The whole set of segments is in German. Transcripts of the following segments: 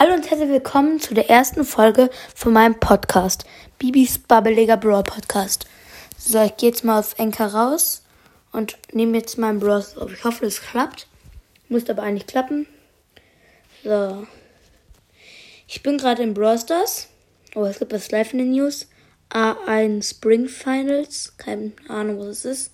Hallo und herzlich willkommen zu der ersten Folge von meinem Podcast, Bibis Babbeliger Brawl Podcast. So, ich gehe jetzt mal auf Enker raus und nehme jetzt meinen Browser auf. Ich hoffe, das klappt. Muss aber eigentlich klappen. So. Ich bin gerade in Brawl Stars. Oh, es gibt was live in den News. A1 Spring Finals. Keine Ahnung, was es ist.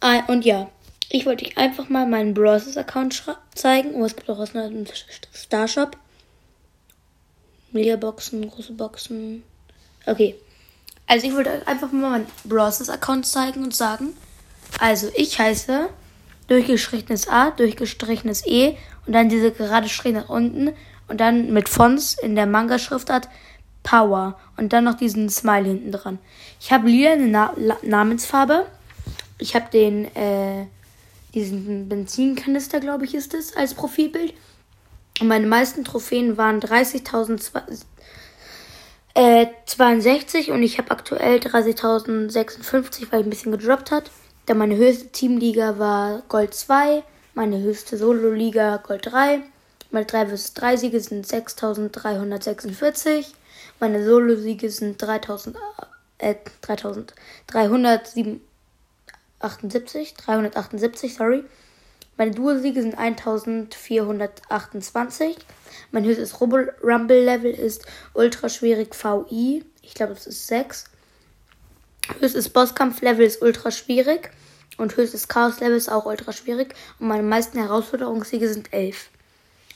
Ah, und ja, ich wollte euch einfach mal meinen Browsers-Account zeigen. Oh, es gibt auch was im Starshop. Mediaboxen, große Boxen. Okay. Also ich wollte euch einfach mal meinen Browsers-Account zeigen und sagen. Also ich heiße durchgestrichenes A, durchgestrichenes E und dann diese gerade Strich nach unten und dann mit Fonts in der Manga-Schriftart Power und dann noch diesen Smile hinten dran. Ich habe lila eine Na Namensfarbe. Ich habe den äh, diesen Benzinkanister, glaube ich, ist es, als Profilbild. Und meine meisten Trophäen waren 30.062 äh, und ich habe aktuell 30.056, weil ich ein bisschen gedroppt hat. Dann meine höchste Teamliga war Gold 2, meine höchste Solo-Liga Gold 3. Meine 3 vs 3 Siege sind 6.346. Meine Solo-Siege sind 3.000, äh, 3.307. 78, 378, sorry. Meine Duo-Siege sind 1428. Mein höchstes Rumble-Level ist ultraschwierig VI. Ich glaube, das ist 6. Höchstes Bosskampf-Level ist ultraschwierig. Und höchstes Chaos-Level ist auch ultraschwierig. Und meine meisten Herausforderungssiege sind 11.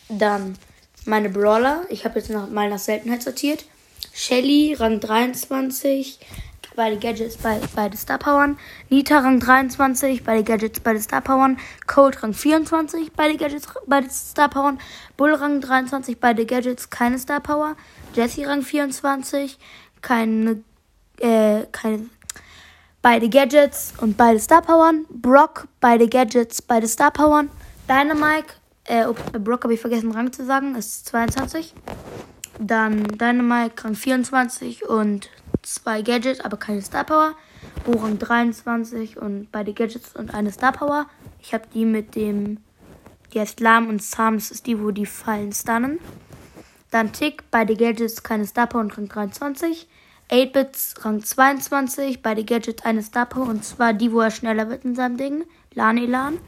Dann meine Brawler. Ich habe jetzt noch mal nach Seltenheit sortiert. Shelly, Rang 23 beide Gadgets, bei, beide Star Powern. Nita Rang 23, beide Gadgets, beide Star Powern. Cold Rang 24, beide Gadgets, beide Star Powern. Bull Rang 23, beide Gadgets, keine Star Power. Jesse Rang 24, keine, äh, keine, beide Gadgets und beide Star Powern. Brock, beide Gadgets, beide Star Powern. Dynamite, äh, Brock habe ich vergessen Rang zu sagen, ist 22. Dann Dynamite Rang 24 und zwei Gadgets, aber keine Star Power. Bohrang 23 und beide Gadgets und eine Star Power. Ich habe die mit dem, die heißt Lahm und Sam, das ist die, wo die Fallen stunnen. Dann Tick, beide Gadgets, keine Star Power und Rang 23. 8-Bits, Rang 22, beide Gadgets, eine Star Power und zwar die, wo er schneller wird in seinem Ding. Lan Elan.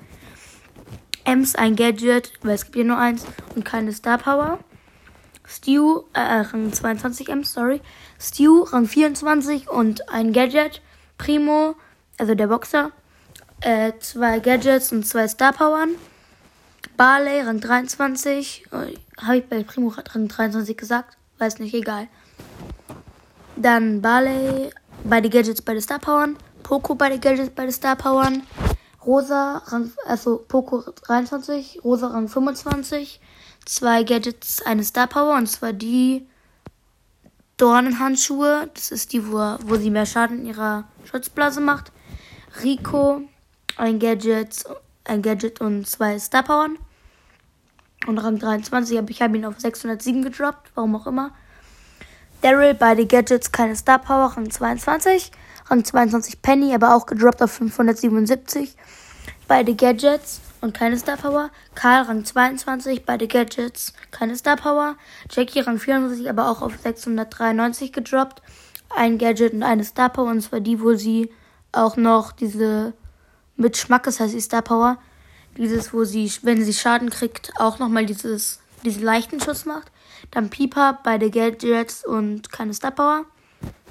Ems, ein Gadget, weil es gibt hier nur eins und keine Star Power. Stu, äh, Rang 22 M, sorry. Stu, Rang 24 und ein Gadget. Primo, also der Boxer, äh, zwei Gadgets und zwei Star Powern. Barley, Rang 23. Äh, Habe ich bei Primo Rang 23 gesagt? Weiß nicht, egal. Dann Barley, beide Gadgets, beide Star Powern. Poco, beide Gadgets, beide Star Powern. Rosa, Rang, also Poco 23, Rosa Rang 25 zwei Gadgets, eine Star Power und zwar die Dornenhandschuhe. Das ist die, wo, wo sie mehr Schaden in ihrer Schutzblase macht. Rico, ein Gadget, ein Gadget und zwei Star Powern. Und Rang 23, aber ich habe ihn auf 607 gedroppt, warum auch immer. Daryl, beide Gadgets, keine Star Power, Rang 22. Rang 22 Penny, aber auch gedroppt auf 577. Beide Gadgets und keine Star Power. Karl Rang 22, beide Gadgets, keine Star Power. Jackie Rang 24, aber auch auf 693 gedroppt. Ein Gadget und eine Star Power. Und zwar die, wo sie auch noch diese mit Schmackes heißt die Star Power. Dieses, wo sie, wenn sie Schaden kriegt, auch nochmal dieses, diesen leichten Schuss macht. Dann Pieper, beide Gadgets und keine Star Power.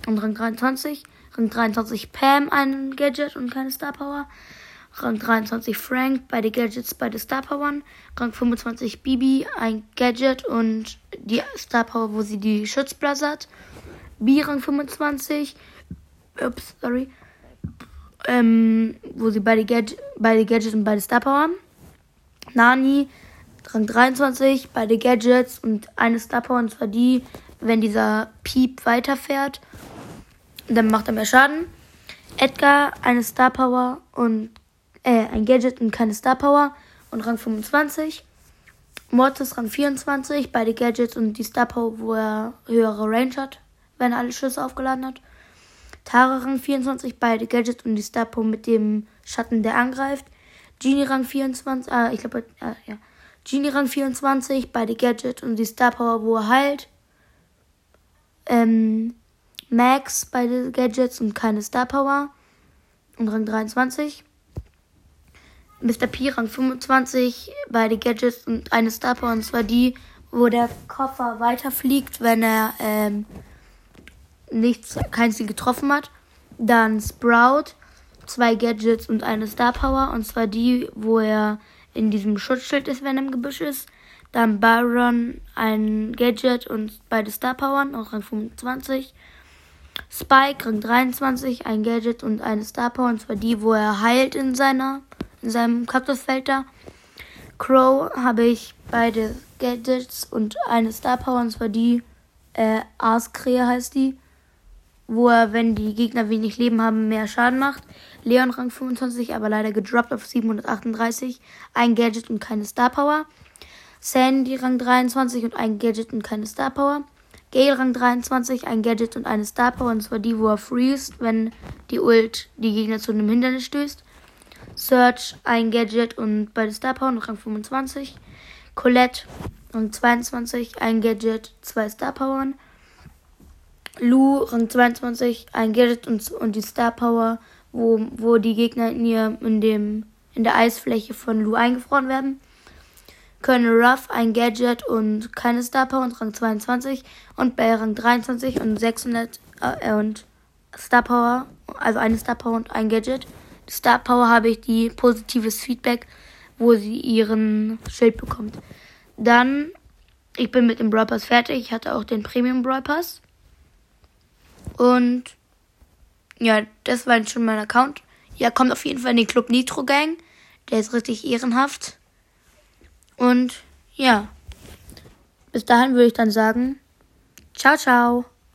Und Rang 23. Rang 23 Pam, ein Gadget und keine Star Power. Rang 23 Frank, beide Gadgets, beide Star Powern. Rang 25 Bibi, ein Gadget und die Star Power, wo sie die Schutzblase hat. B Rang 25, ups, sorry, ähm, wo sie beide, Gadget, beide Gadgets und beide Star Power haben. Nani, Rang 23, beide Gadgets und eine Star Power, und zwar die, wenn dieser Piep weiterfährt, dann macht er mehr Schaden. Edgar, eine Star Power und äh, ein Gadget und keine Star Power und Rang 25. Mortis Rang 24, beide Gadgets und die Star Power, wo er höhere Range hat, wenn er alle Schüsse aufgeladen hat. Tara Rang 24, beide Gadgets und die Star Power mit dem Schatten, der angreift. Genie Rang 24, ah, ich glaube, äh, ja. Genie Rang 24, beide Gadget und die Star Power, wo er heilt. Ähm, Max, beide Gadgets und keine Star Power. Und Rang 23. Mr. P, Rang 25, beide Gadgets und eine Star Power. Und zwar die, wo der Koffer weiterfliegt, wenn er ähm, nichts, kein Ziel getroffen hat. Dann Sprout, zwei Gadgets und eine Star Power. Und zwar die, wo er in diesem Schutzschild ist, wenn er im Gebüsch ist. Dann Byron, ein Gadget und beide Star Powern, auch Rang 25. Spike, Rang 23, ein Gadget und eine Star Power. Und zwar die, wo er heilt in, seiner, in seinem Kaktusfeld da. Crow habe ich beide Gadgets und eine Star Power. Und zwar die, äh, Arskrähe heißt die wo er, wenn die Gegner wenig Leben haben, mehr Schaden macht. Leon Rang 25, aber leider gedroppt auf 738. Ein Gadget und keine Star Power. Sandy Rang 23 und ein Gadget und keine Star Power. Gale Rang 23, ein Gadget und eine Star Power. Und zwar die, wo er freest, wenn die Ult die Gegner zu einem Hindernis stößt. Search, ein Gadget und beide Star Power und Rang 25. Colette Rang 22, ein Gadget, zwei Star Powern. Lu, Rang 22, ein Gadget und, und die Star Power, wo, wo die Gegner in, ihr, in, dem, in der Eisfläche von Lu eingefroren werden. Colonel Ruff, ein Gadget und keine Star Power und Rang 22. Und Bell Rang 23 und 600 äh, und Star Power, also eine Star Power und ein Gadget. Star Power habe ich die positives Feedback, wo sie ihren Schild bekommt. Dann, ich bin mit dem Brawl Pass fertig. Ich hatte auch den Premium Brawl Pass. Und ja, das war schon mein Account. Ja, kommt auf jeden Fall in den Club Nitro Gang. Der ist richtig ehrenhaft. Und ja, bis dahin würde ich dann sagen, ciao, ciao.